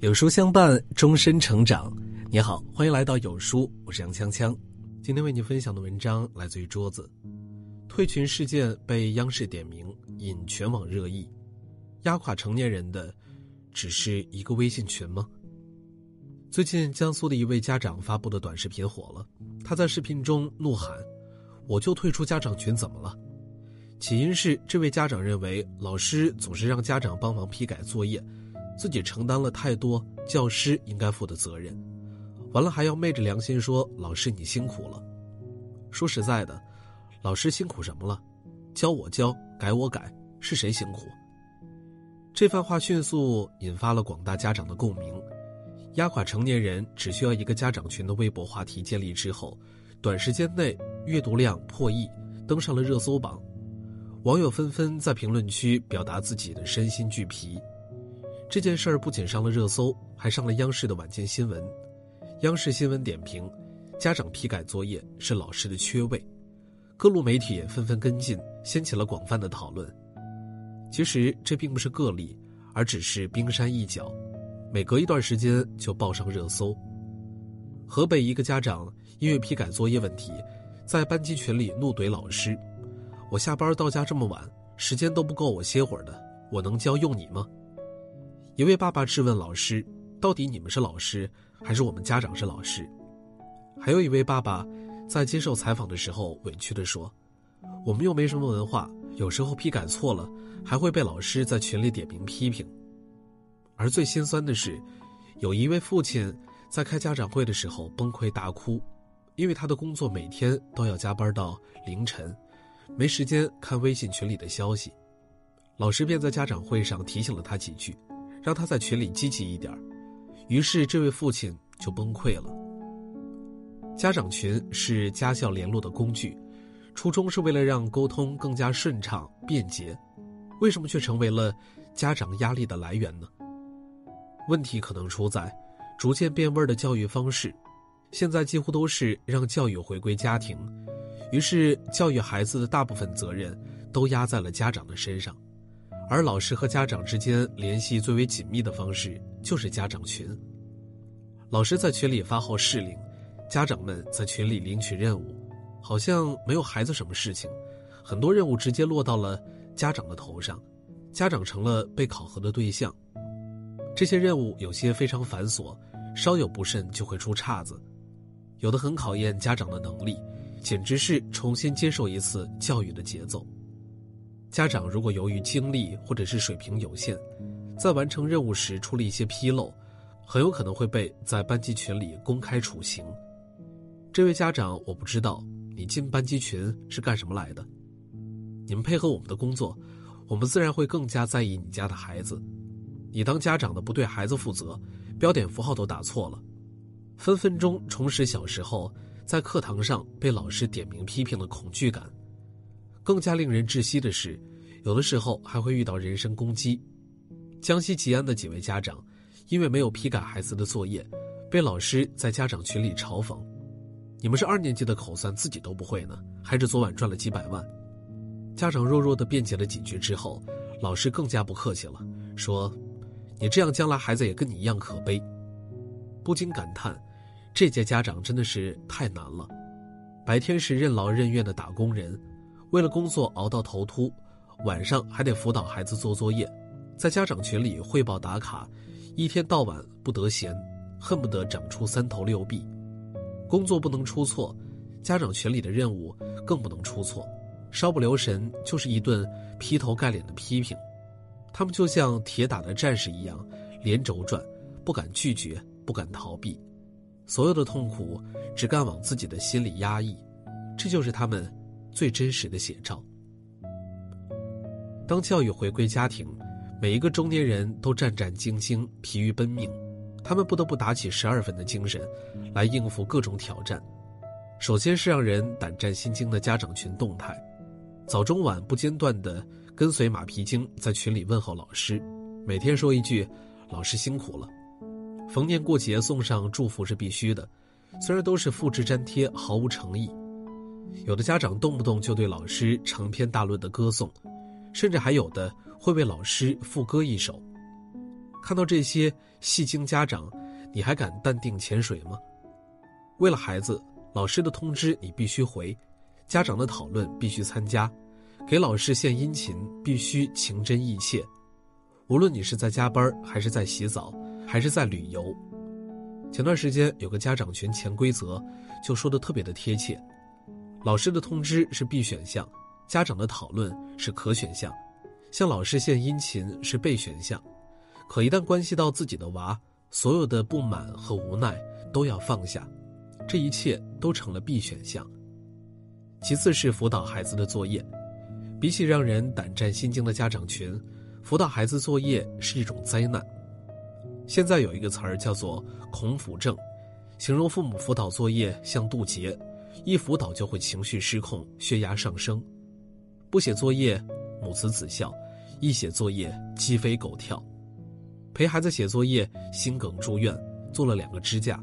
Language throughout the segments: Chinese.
有书相伴，终身成长。你好，欢迎来到有书，我是杨锵锵。今天为你分享的文章来自于桌子。退群事件被央视点名，引全网热议。压垮成年人的，只是一个微信群吗？最近，江苏的一位家长发布的短视频火了。他在视频中怒喊：“我就退出家长群，怎么了？”起因是这位家长认为老师总是让家长帮忙批改作业。自己承担了太多教师应该负的责任，完了还要昧着良心说老师你辛苦了。说实在的，老师辛苦什么了？教我教，改我改，是谁辛苦？这番话迅速引发了广大家长的共鸣。压垮成年人只需要一个家长群的微博话题建立之后，短时间内阅读量破亿，登上了热搜榜。网友纷纷在评论区表达自己的身心俱疲。这件事儿不仅上了热搜，还上了央视的晚间新闻。央视新闻点评：家长批改作业是老师的缺位。各路媒体也纷纷跟进，掀起了广泛的讨论。其实这并不是个例，而只是冰山一角，每隔一段时间就报上热搜。河北一个家长因为批改作业问题，在班级群里怒怼老师：“我下班到家这么晚，时间都不够我歇会儿的，我能教用你吗？”一位爸爸质问老师：“到底你们是老师，还是我们家长是老师？”还有一位爸爸在接受采访的时候委屈地说：“我们又没什么文化，有时候批改错了，还会被老师在群里点名批评。”而最心酸的是，有一位父亲在开家长会的时候崩溃大哭，因为他的工作每天都要加班到凌晨，没时间看微信群里的消息，老师便在家长会上提醒了他几句。让他在群里积极一点于是这位父亲就崩溃了。家长群是家校联络的工具，初衷是为了让沟通更加顺畅便捷，为什么却成为了家长压力的来源呢？问题可能出在逐渐变味的教育方式，现在几乎都是让教育回归家庭，于是教育孩子的大部分责任都压在了家长的身上。而老师和家长之间联系最为紧密的方式就是家长群。老师在群里发号施令，家长们在群里领取任务，好像没有孩子什么事情，很多任务直接落到了家长的头上，家长成了被考核的对象。这些任务有些非常繁琐，稍有不慎就会出岔子，有的很考验家长的能力，简直是重新接受一次教育的节奏。家长如果由于精力或者是水平有限，在完成任务时出了一些纰漏，很有可能会被在班级群里公开处刑。这位家长，我不知道你进班级群是干什么来的。你们配合我们的工作，我们自然会更加在意你家的孩子。你当家长的不对孩子负责，标点符号都打错了，分分钟重拾小时候在课堂上被老师点名批评的恐惧感。更加令人窒息的是，有的时候还会遇到人身攻击。江西吉安的几位家长，因为没有批改孩子的作业，被老师在家长群里嘲讽：“你们是二年级的口算自己都不会呢，还是昨晚赚了几百万？”家长弱弱的辩解了几句之后，老师更加不客气了，说：“你这样将来孩子也跟你一样可悲。”不禁感叹，这届家长真的是太难了，白天是任劳任怨的打工人。为了工作熬到头秃，晚上还得辅导孩子做作业，在家长群里汇报打卡，一天到晚不得闲，恨不得长出三头六臂。工作不能出错，家长群里的任务更不能出错，稍不留神就是一顿劈头盖脸的批评。他们就像铁打的战士一样，连轴转，不敢拒绝，不敢逃避，所有的痛苦只敢往自己的心里压抑，这就是他们。最真实的写照。当教育回归家庭，每一个中年人都战战兢兢、疲于奔命，他们不得不打起十二分的精神，来应付各种挑战。首先是让人胆战心惊的家长群动态，早中晚不间断的跟随马屁精在群里问候老师，每天说一句“老师辛苦了”。逢年过节送上祝福是必须的，虽然都是复制粘贴，毫无诚意。有的家长动不动就对老师长篇大论的歌颂，甚至还有的会为老师副歌一首。看到这些戏精家长，你还敢淡定潜水吗？为了孩子，老师的通知你必须回，家长的讨论必须参加，给老师献殷勤必须情真意切。无论你是在加班，还是在洗澡，还是在旅游。前段时间有个家长群潜规则，就说的特别的贴切：老师的通知是必选项，家长的讨论是可选项，向老师献殷勤是备选项。可一旦关系到自己的娃，所有的不满和无奈都要放下，这一切都成了必选项。其次是辅导孩子的作业，比起让人胆战心惊的家长群。辅导孩子作业是一种灾难。现在有一个词儿叫做“恐辅症”，形容父母辅导作业像渡劫，一辅导就会情绪失控、血压上升；不写作业，母慈子孝；一写作业，鸡飞狗跳。陪孩子写作业，心梗住院，做了两个支架。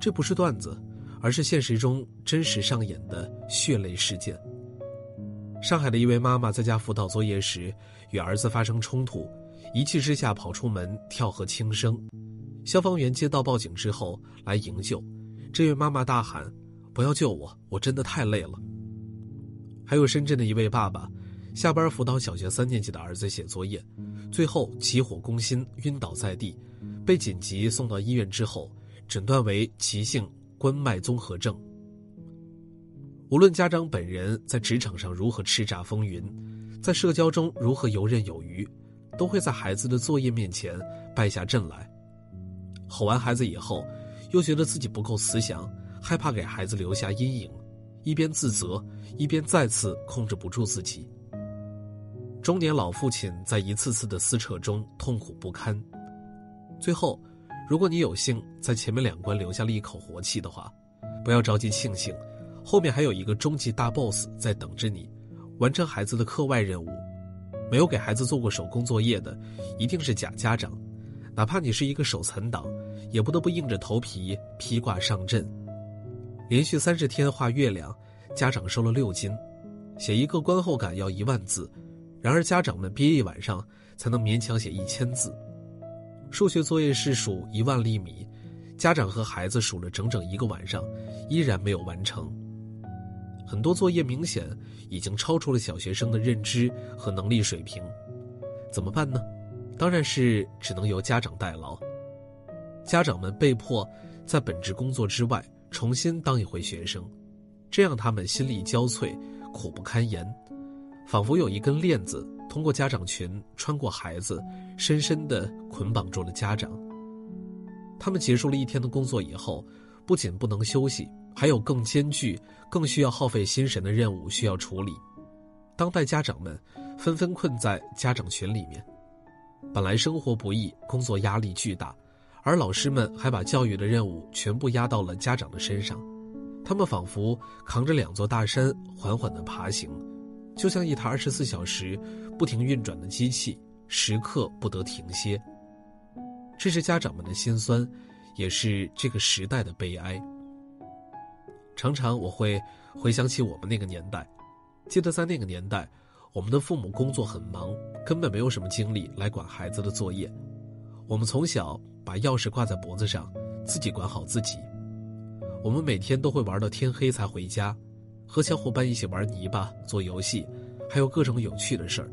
这不是段子，而是现实中真实上演的血泪事件。上海的一位妈妈在家辅导作业时，与儿子发生冲突，一气之下跑出门跳河轻生。消防员接到报警之后来营救，这位妈妈大喊：“不要救我，我真的太累了。”还有深圳的一位爸爸，下班辅导小学三年级的儿子写作业，最后起火攻心，晕倒在地，被紧急送到医院之后，诊断为急性冠脉综合症。无论家长本人在职场上如何叱咤风云，在社交中如何游刃有余，都会在孩子的作业面前败下阵来。吼完孩子以后，又觉得自己不够慈祥，害怕给孩子留下阴影，一边自责，一边再次控制不住自己。中年老父亲在一次次的撕扯中痛苦不堪。最后，如果你有幸在前面两关留下了一口活气的话，不要着急庆幸。后面还有一个终极大 boss 在等着你，完成孩子的课外任务。没有给孩子做过手工作业的，一定是假家长。哪怕你是一个手残党，也不得不硬着头皮披挂上阵。连续三十天画月亮，家长瘦了六斤。写一个观后感要一万字，然而家长们憋一晚上才能勉强写一千字。数学作业是数一万粒米，家长和孩子数了整整一个晚上，依然没有完成。很多作业明显已经超出了小学生的认知和能力水平，怎么办呢？当然是只能由家长代劳。家长们被迫在本职工作之外重新当一回学生，这让他们心力交瘁，苦不堪言，仿佛有一根链子通过家长群穿过孩子，深深地捆绑住了家长。他们结束了一天的工作以后，不仅不能休息。还有更艰巨、更需要耗费心神的任务需要处理，当代家长们纷纷困在家长群里面。本来生活不易，工作压力巨大，而老师们还把教育的任务全部压到了家长的身上，他们仿佛扛着两座大山缓缓地爬行，就像一台二十四小时不停运转的机器，时刻不得停歇。这是家长们的心酸，也是这个时代的悲哀。常常我会回想起我们那个年代，记得在那个年代，我们的父母工作很忙，根本没有什么精力来管孩子的作业。我们从小把钥匙挂在脖子上，自己管好自己。我们每天都会玩到天黑才回家，和小伙伴一起玩泥巴、做游戏，还有各种有趣的事儿。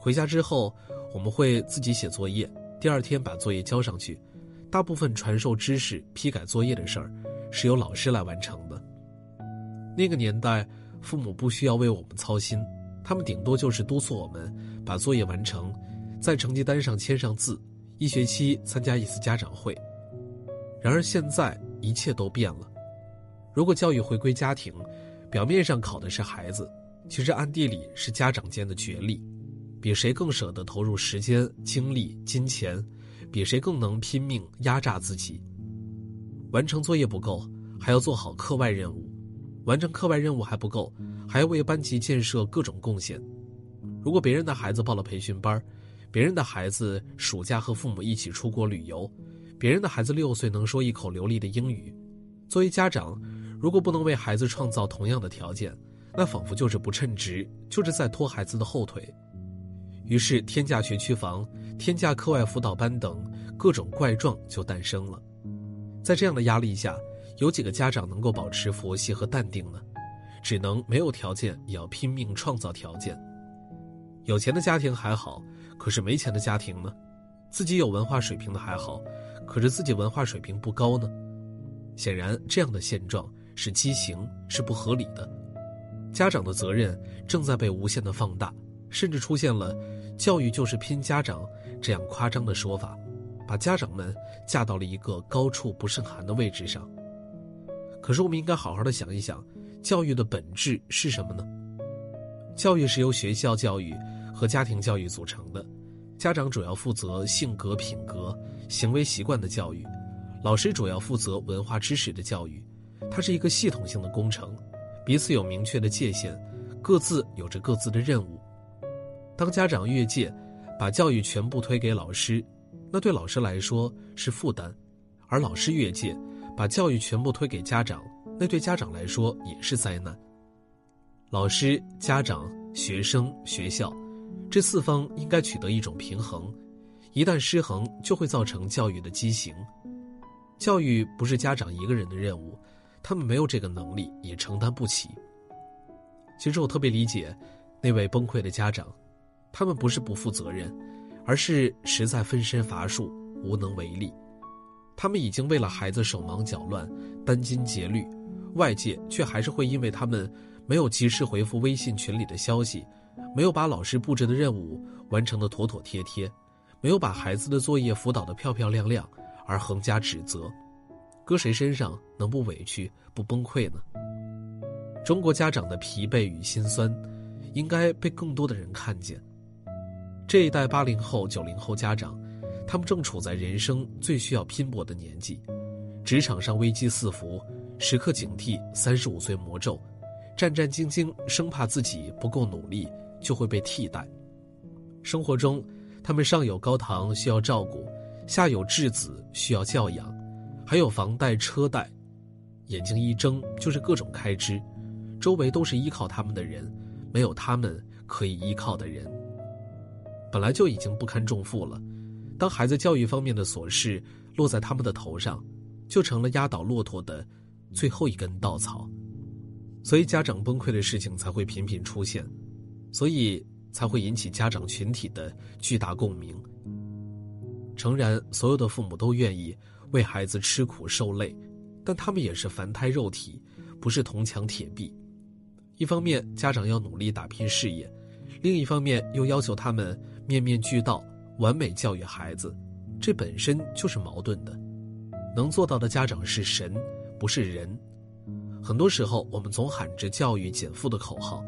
回家之后，我们会自己写作业，第二天把作业交上去。大部分传授知识、批改作业的事儿。是由老师来完成的。那个年代，父母不需要为我们操心，他们顶多就是督促我们把作业完成，在成绩单上签上字，一学期参加一次家长会。然而现在一切都变了，如果教育回归家庭，表面上考的是孩子，其实暗地里是家长间的角力，比谁更舍得投入时间、精力、金钱，比谁更能拼命压榨自己。完成作业不够，还要做好课外任务；完成课外任务还不够，还要为班级建设各种贡献。如果别人的孩子报了培训班，别人的孩子暑假和父母一起出国旅游，别人的孩子六岁能说一口流利的英语，作为家长，如果不能为孩子创造同样的条件，那仿佛就是不称职，就是在拖孩子的后腿。于是，天价学区房、天价课外辅导班等各种怪状就诞生了。在这样的压力下，有几个家长能够保持佛系和淡定呢？只能没有条件也要拼命创造条件。有钱的家庭还好，可是没钱的家庭呢？自己有文化水平的还好，可是自己文化水平不高呢？显然，这样的现状是畸形，是不合理的。家长的责任正在被无限的放大，甚至出现了“教育就是拼家长”这样夸张的说法，把家长们架到了一个高处不胜寒的位置上。可是，我们应该好好的想一想，教育的本质是什么呢？教育是由学校教育和家庭教育组成的，家长主要负责性格、品格、行为习惯的教育，老师主要负责文化知识的教育，它是一个系统性的工程。彼此有明确的界限，各自有着各自的任务。当家长越界，把教育全部推给老师，那对老师来说是负担；而老师越界，把教育全部推给家长，那对家长来说也是灾难。老师、家长、学生、学校，这四方应该取得一种平衡，一旦失衡，就会造成教育的畸形。教育不是家长一个人的任务。他们没有这个能力，也承担不起。其实我特别理解那位崩溃的家长，他们不是不负责任，而是实在分身乏术，无能为力。他们已经为了孩子手忙脚乱、殚精竭虑，外界却还是会因为他们没有及时回复微信群里的消息，没有把老师布置的任务完成的妥妥帖帖，没有把孩子的作业辅导的漂漂亮亮，而横加指责。搁谁身上能不委屈、不崩溃呢？中国家长的疲惫与心酸，应该被更多的人看见。这一代八零后、九零后家长，他们正处在人生最需要拼搏的年纪，职场上危机四伏，时刻警惕三十五岁魔咒，战战兢兢，生怕自己不够努力就会被替代。生活中，他们上有高堂需要照顾，下有稚子需要教养。还有房贷车贷，眼睛一睁就是各种开支，周围都是依靠他们的人，没有他们可以依靠的人。本来就已经不堪重负了，当孩子教育方面的琐事落在他们的头上，就成了压倒骆驼的最后一根稻草。所以家长崩溃的事情才会频频出现，所以才会引起家长群体的巨大共鸣。诚然，所有的父母都愿意。为孩子吃苦受累，但他们也是凡胎肉体，不是铜墙铁壁。一方面，家长要努力打拼事业；另一方面，又要求他们面面俱到，完美教育孩子，这本身就是矛盾的。能做到的家长是神，不是人。很多时候，我们总喊着教育减负的口号，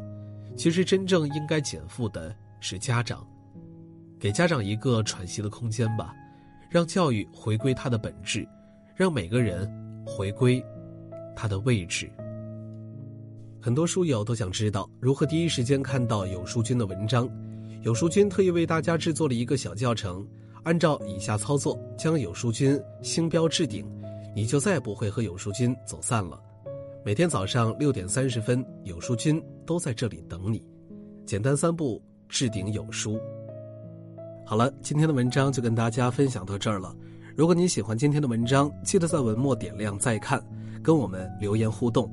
其实真正应该减负的是家长，给家长一个喘息的空间吧。让教育回归它的本质，让每个人回归他的位置。很多书友都想知道如何第一时间看到有书君的文章，有书君特意为大家制作了一个小教程，按照以下操作将有书君星标置顶，你就再也不会和有书君走散了。每天早上六点三十分，有书君都在这里等你。简单三步置顶有书。好了，今天的文章就跟大家分享到这儿了。如果你喜欢今天的文章，记得在文末点亮再看，跟我们留言互动。